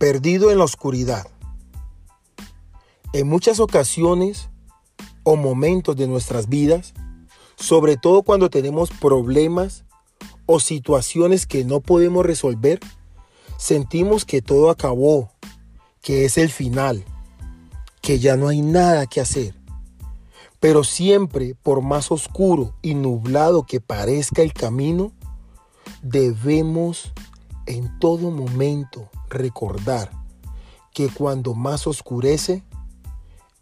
perdido en la oscuridad. En muchas ocasiones o momentos de nuestras vidas, sobre todo cuando tenemos problemas o situaciones que no podemos resolver, sentimos que todo acabó, que es el final, que ya no hay nada que hacer. Pero siempre, por más oscuro y nublado que parezca el camino, debemos en todo momento recordar que cuando más oscurece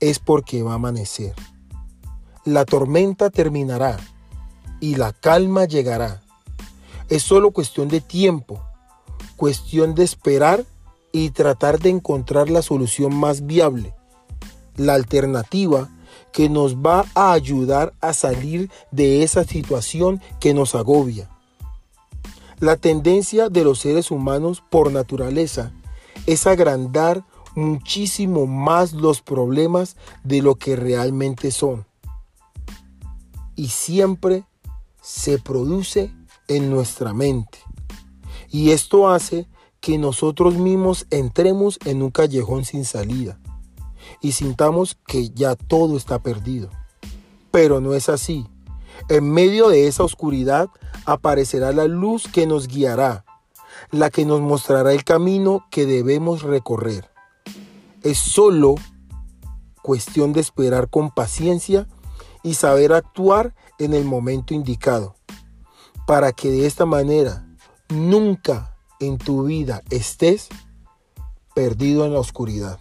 es porque va a amanecer. La tormenta terminará y la calma llegará. Es solo cuestión de tiempo, cuestión de esperar y tratar de encontrar la solución más viable, la alternativa que nos va a ayudar a salir de esa situación que nos agobia. La tendencia de los seres humanos por naturaleza es agrandar muchísimo más los problemas de lo que realmente son. Y siempre se produce en nuestra mente. Y esto hace que nosotros mismos entremos en un callejón sin salida y sintamos que ya todo está perdido. Pero no es así. En medio de esa oscuridad aparecerá la luz que nos guiará, la que nos mostrará el camino que debemos recorrer. Es solo cuestión de esperar con paciencia y saber actuar en el momento indicado, para que de esta manera nunca en tu vida estés perdido en la oscuridad.